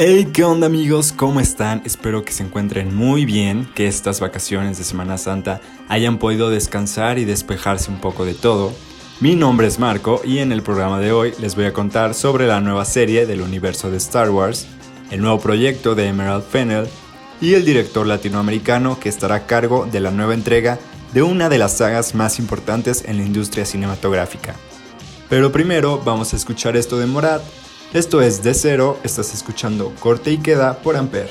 Hey, ¿qué onda amigos? ¿Cómo están? Espero que se encuentren muy bien, que estas vacaciones de Semana Santa hayan podido descansar y despejarse un poco de todo. Mi nombre es Marco y en el programa de hoy les voy a contar sobre la nueva serie del universo de Star Wars, el nuevo proyecto de Emerald Fennel y el director latinoamericano que estará a cargo de la nueva entrega de una de las sagas más importantes en la industria cinematográfica. Pero primero vamos a escuchar esto de Morad esto es De Cero, estás escuchando Corte y Queda por Amper.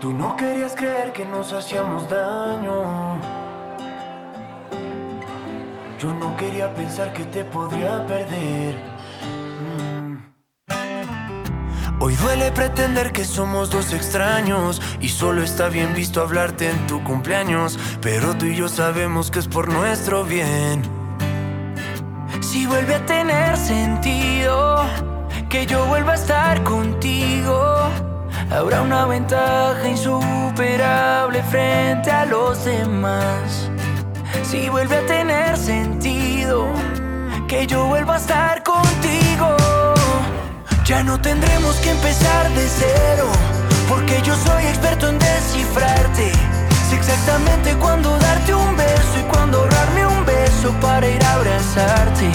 Tú no querías creer que nos hacíamos daño. Yo no quería pensar que te podría perder. Mm. Hoy duele pretender que somos dos extraños y solo está bien visto hablarte en tu cumpleaños, pero tú y yo sabemos que es por nuestro bien. Si vuelve a tener sentido que yo vuelva a estar contigo, habrá una ventaja insuperable frente a los demás. Si vuelve a tener sentido que yo vuelva a estar contigo, ya no tendremos que empezar de cero, porque yo soy experto en descifrarte. Sé exactamente cuándo darte un beso y cuándo ahorrarme un beso para ir a abrazarte.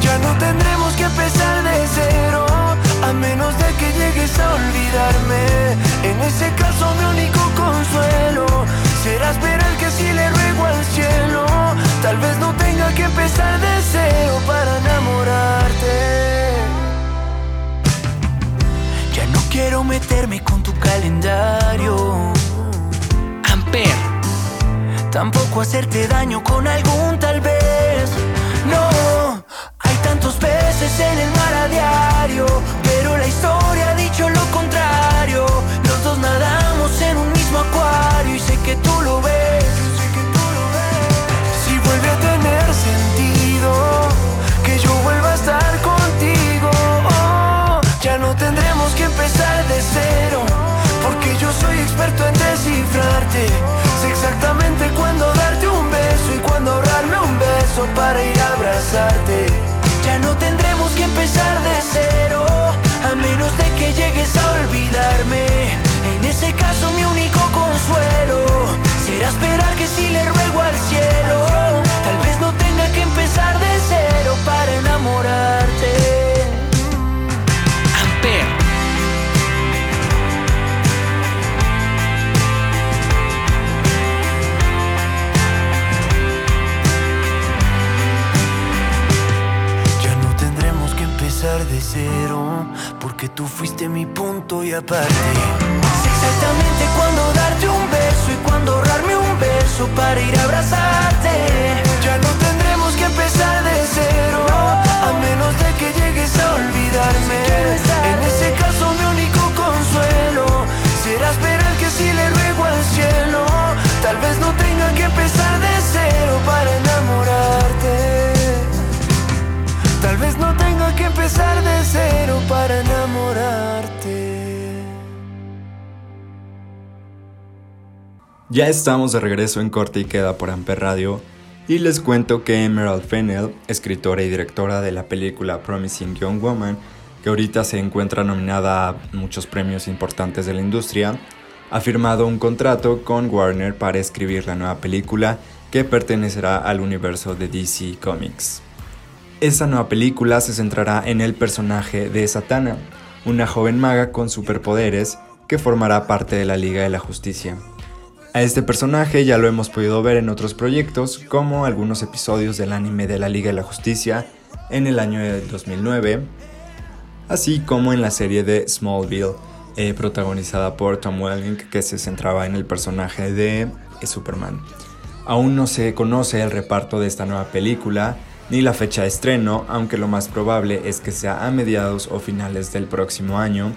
Ya no tendremos que empezar de cero, a menos de que llegues a olvidarme. En ese caso mi único consuelo será esperar que si le ruego al cielo, tal vez no tenga que empezar de cero para enamorarte. Ya no quiero meterme con tu calendario. Amper. Tampoco hacerte daño con algún en el mar a diario, pero la historia ha dicho lo contrario. Los dos nadamos en un mismo acuario y sé que tú lo ves. Si vuelve a tener sentido que yo vuelva a estar contigo, oh, ya no tendremos que empezar de cero, porque yo soy experto en descifrarte. Sé exactamente cuándo darte un beso y cuándo ahorrarme un beso para ir a abrazarte. Empezar de cero, porque tú fuiste mi punto y aparte. Sé exactamente cuándo darte un beso y cuándo ahorrarme un beso para ir a abrazarte. Ya no tendremos que empezar de cero, a menos de que llegues a olvidarme. En ese caso mi único consuelo será esperar que si le ruego al cielo, tal vez no tenga que empezar de cero para enamorarte. Ya estamos de regreso en Corte y Queda por Amper Radio y les cuento que Emerald Fennell, escritora y directora de la película Promising Young Woman, que ahorita se encuentra nominada a muchos premios importantes de la industria, ha firmado un contrato con Warner para escribir la nueva película que pertenecerá al universo de DC Comics. Esta nueva película se centrará en el personaje de Satana, una joven maga con superpoderes que formará parte de la Liga de la Justicia. A este personaje ya lo hemos podido ver en otros proyectos, como algunos episodios del anime de la Liga de la Justicia en el año de 2009, así como en la serie de Smallville, eh, protagonizada por Tom Welling, que se centraba en el personaje de Superman. Aún no se conoce el reparto de esta nueva película, ni la fecha de estreno, aunque lo más probable es que sea a mediados o finales del próximo año.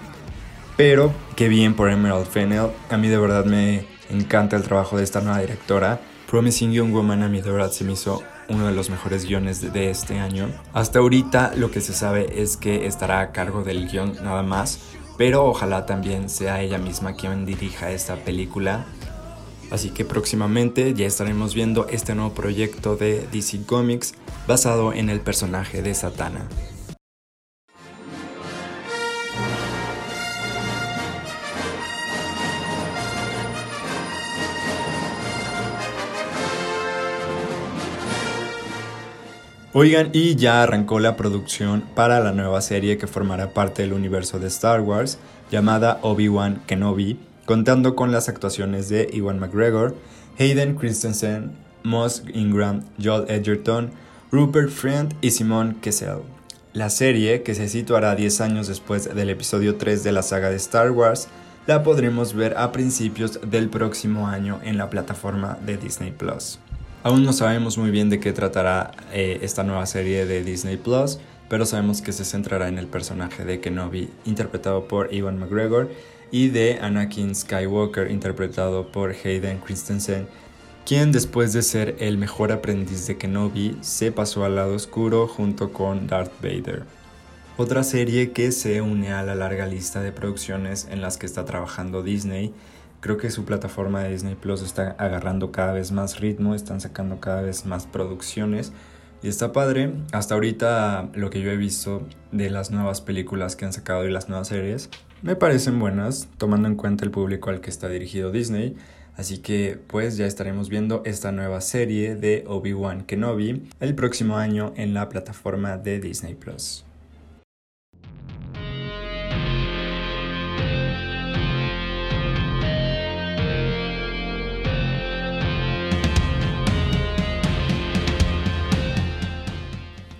Pero qué bien por Emerald Fennell, a mí de verdad me, encanta el trabajo de esta nueva directora. Promising Young Woman a mi de se me hizo uno de los mejores guiones de, este año. Hasta ahorita lo que se sabe es que estará a cargo del guion nada más, pero ojalá también sea ella misma quien dirija esta película. Así que próximamente ya estaremos viendo este nuevo proyecto de DC Comics basado en el personaje de Satana. Oigan, y ya arrancó la producción para la nueva serie que formará parte del universo de Star Wars, llamada Obi-Wan Kenobi, contando con las actuaciones de Iwan McGregor, Hayden Christensen, Moss Ingram, Joel Edgerton, Rupert Friend y Simone Kessel. La serie, que se situará 10 años después del episodio 3 de la saga de Star Wars, la podremos ver a principios del próximo año en la plataforma de Disney Plus. Aún no sabemos muy bien de qué tratará eh, esta nueva serie de Disney Plus, pero sabemos que se centrará en el personaje de Kenobi, interpretado por Iwan McGregor, y de Anakin Skywalker, interpretado por Hayden Christensen, quien después de ser el mejor aprendiz de Kenobi, se pasó al lado oscuro junto con Darth Vader. Otra serie que se une a la larga lista de producciones en las que está trabajando Disney creo que su plataforma de Disney Plus está agarrando cada vez más ritmo, están sacando cada vez más producciones y está padre. Hasta ahorita lo que yo he visto de las nuevas películas que han sacado y las nuevas series me parecen buenas, tomando en cuenta el público al que está dirigido Disney. Así que pues ya estaremos viendo esta nueva serie de Obi-Wan Kenobi el próximo año en la plataforma de Disney Plus.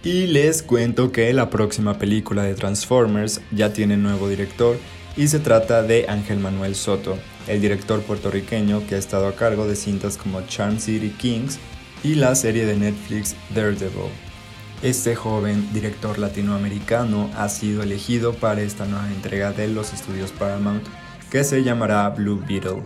Y les cuento que la próxima película de Transformers ya tiene nuevo director y se trata de Ángel Manuel Soto, el director puertorriqueño que ha estado a cargo de cintas como Charm City Kings y la serie de Netflix Daredevil. Este joven director latinoamericano ha sido elegido para esta nueva entrega de los estudios Paramount que se llamará Blue Beetle.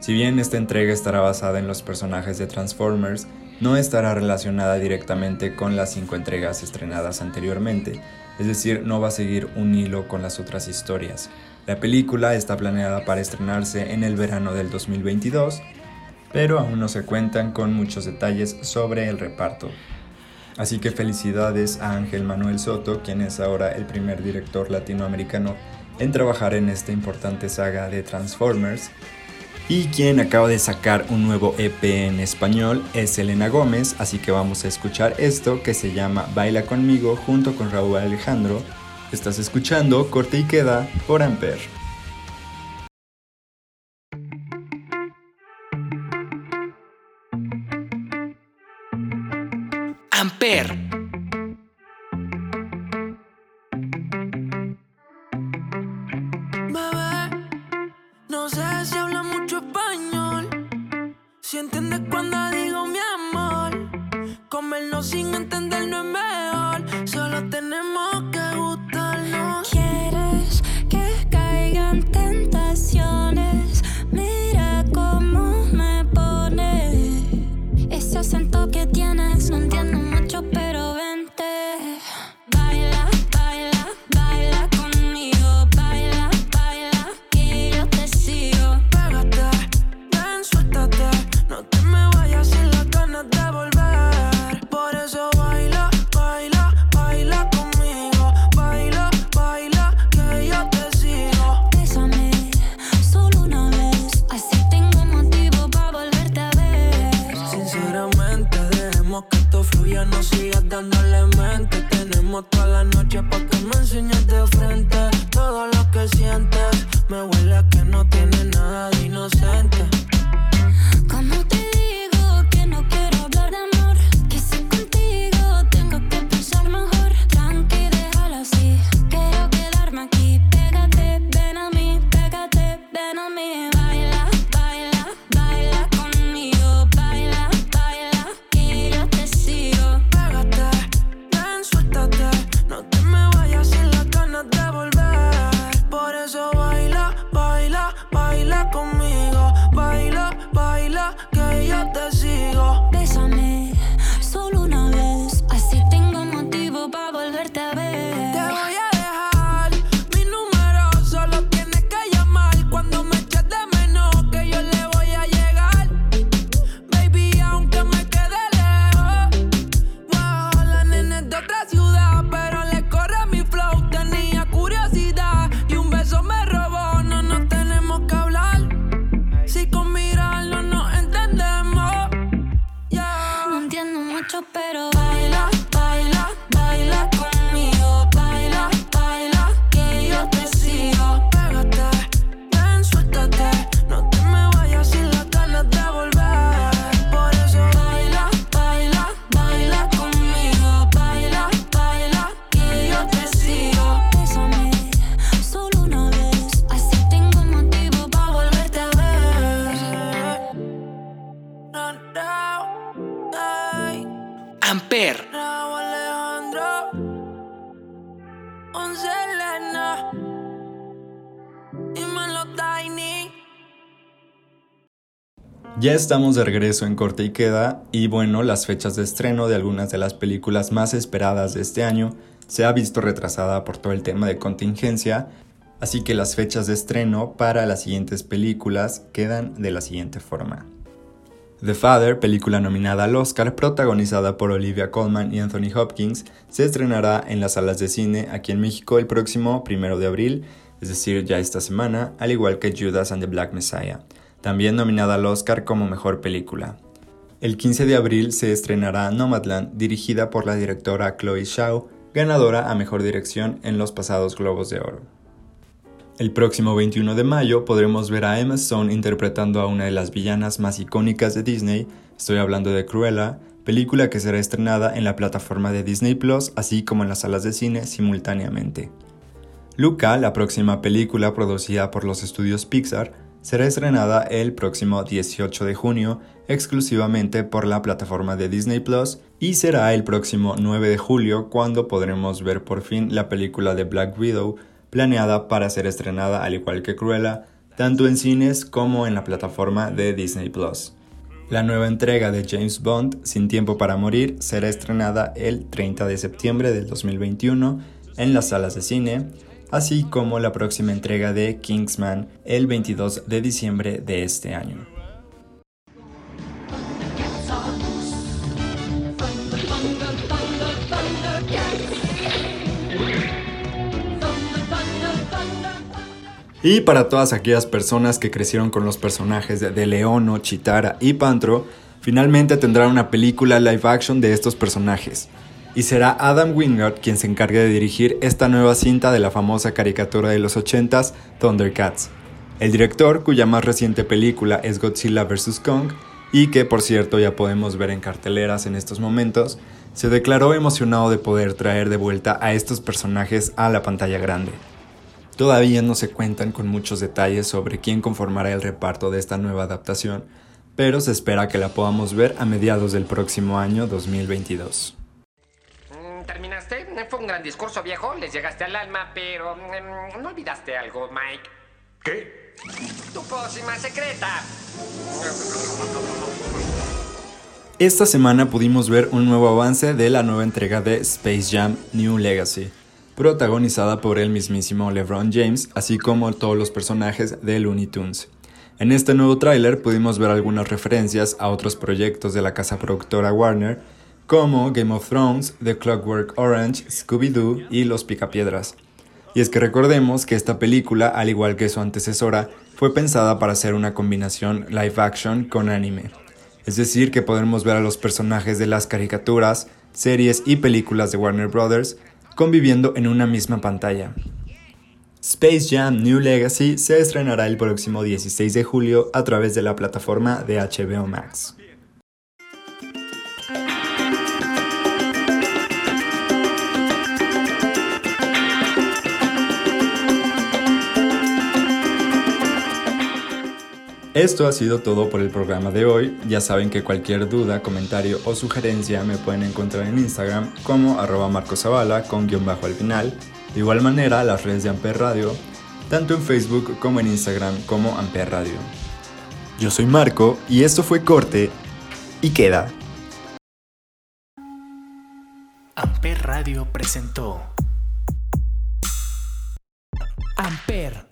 Si bien esta entrega estará basada en los personajes de Transformers, no estará relacionada directamente con las cinco entregas estrenadas anteriormente, es decir, no va a seguir un hilo con las otras historias. La película está planeada para estrenarse en el verano del 2022, pero aún no se cuentan con muchos detalles sobre el reparto. Así que felicidades a Ángel Manuel Soto, quien es ahora el primer director latinoamericano en trabajar en esta importante saga de Transformers y quien acaba de sacar un nuevo EP en español es Elena Gómez, así que vamos a escuchar esto que se llama Baila conmigo junto con Raúl Alejandro. Estás escuchando Corte y Queda por Amper. tenemos Ya estamos de regreso en Corte y Queda y bueno, las fechas de estreno de algunas de las películas más esperadas de este año se ha visto retrasada por todo el tema de contingencia, así que las fechas de estreno para las siguientes películas quedan de la siguiente forma. The Father, película nominada al Oscar, protagonizada por Olivia Colman y Anthony Hopkins, se estrenará en las salas de cine aquí en México el próximo 1 de abril, es decir, ya esta semana, al igual que Judas and the Black Messiah también nominada al Oscar como Mejor Película. El 15 de abril se estrenará Nomadland, dirigida por la directora Chloe Zhao, ganadora a Mejor Dirección en los pasados Globos de Oro. El próximo 21 de mayo podremos ver a Emma Stone interpretando a una de las villanas más icónicas de Disney, estoy hablando de Cruella, película que será estrenada en la plataforma de Disney Plus, así como en las salas de cine simultáneamente. Luca, la próxima película producida por los estudios Pixar, será estrenada el próximo 18 de junio exclusivamente por la plataforma de Disney Plus y será el próximo 9 de julio cuando podremos ver por fin la película de Black Widow planeada para ser estrenada al igual que Cruella tanto en cines como en la plataforma de Disney Plus. La nueva entrega de James Bond, Sin Tiempo para Morir, será estrenada el 30 de septiembre del 2021 en las salas de cine así como la próxima entrega de Kingsman el 22 de diciembre de este año. Y para todas aquellas personas que crecieron con los personajes de Leono, Chitara y Pantro, finalmente tendrán una película live action de estos personajes y será Adam Wingard quien se encargue de dirigir esta nueva cinta de la famosa caricatura de los 80s, Thundercats. El director, cuya más reciente película es Godzilla vs. Kong, y que por cierto ya podemos ver en carteleras en estos momentos, se declaró emocionado de poder traer de vuelta a estos personajes a la pantalla grande. Todavía no se cuentan con muchos detalles sobre quién conformará el reparto de esta nueva adaptación, pero se espera que la podamos ver a mediados del próximo año 2022 terminaste. Fue un gran discurso, viejo. Les llegaste al alma, pero em, no olvidaste algo, Mike. ¿Qué? Tu pócima secreta. Esta semana pudimos ver un nuevo avance de la nueva entrega de Space Jam New Legacy, protagonizada por el mismísimo LeBron James, así como todos los personajes de Looney Tunes. En este nuevo tráiler pudimos ver algunas referencias a otros proyectos de la casa productora Warner, como Game of Thrones, The Clockwork Orange, Scooby-Doo y Los Picapiedras. Y es que recordemos que esta película, al igual que su antecesora, fue pensada para ser una combinación live action con anime. Es decir, que podremos ver a los personajes de las caricaturas, series y películas de Warner Bros. Conviviendo en una misma pantalla. Space Jam New Legacy se estrenará el próximo 16 de julio a través de la plataforma de HBO Max. Esto ha sido todo por el programa de hoy. Ya saben que cualquier duda, comentario o sugerencia me pueden encontrar en Instagram como arroba marcosavala con guion bajo al final. De igual manera, las redes de Amper Radio, tanto en Facebook como en Instagram como Amper Radio. Yo soy Marco y esto fue Corte y Queda. Amper Radio presentó Amper,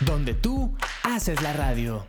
donde tú haces la radio.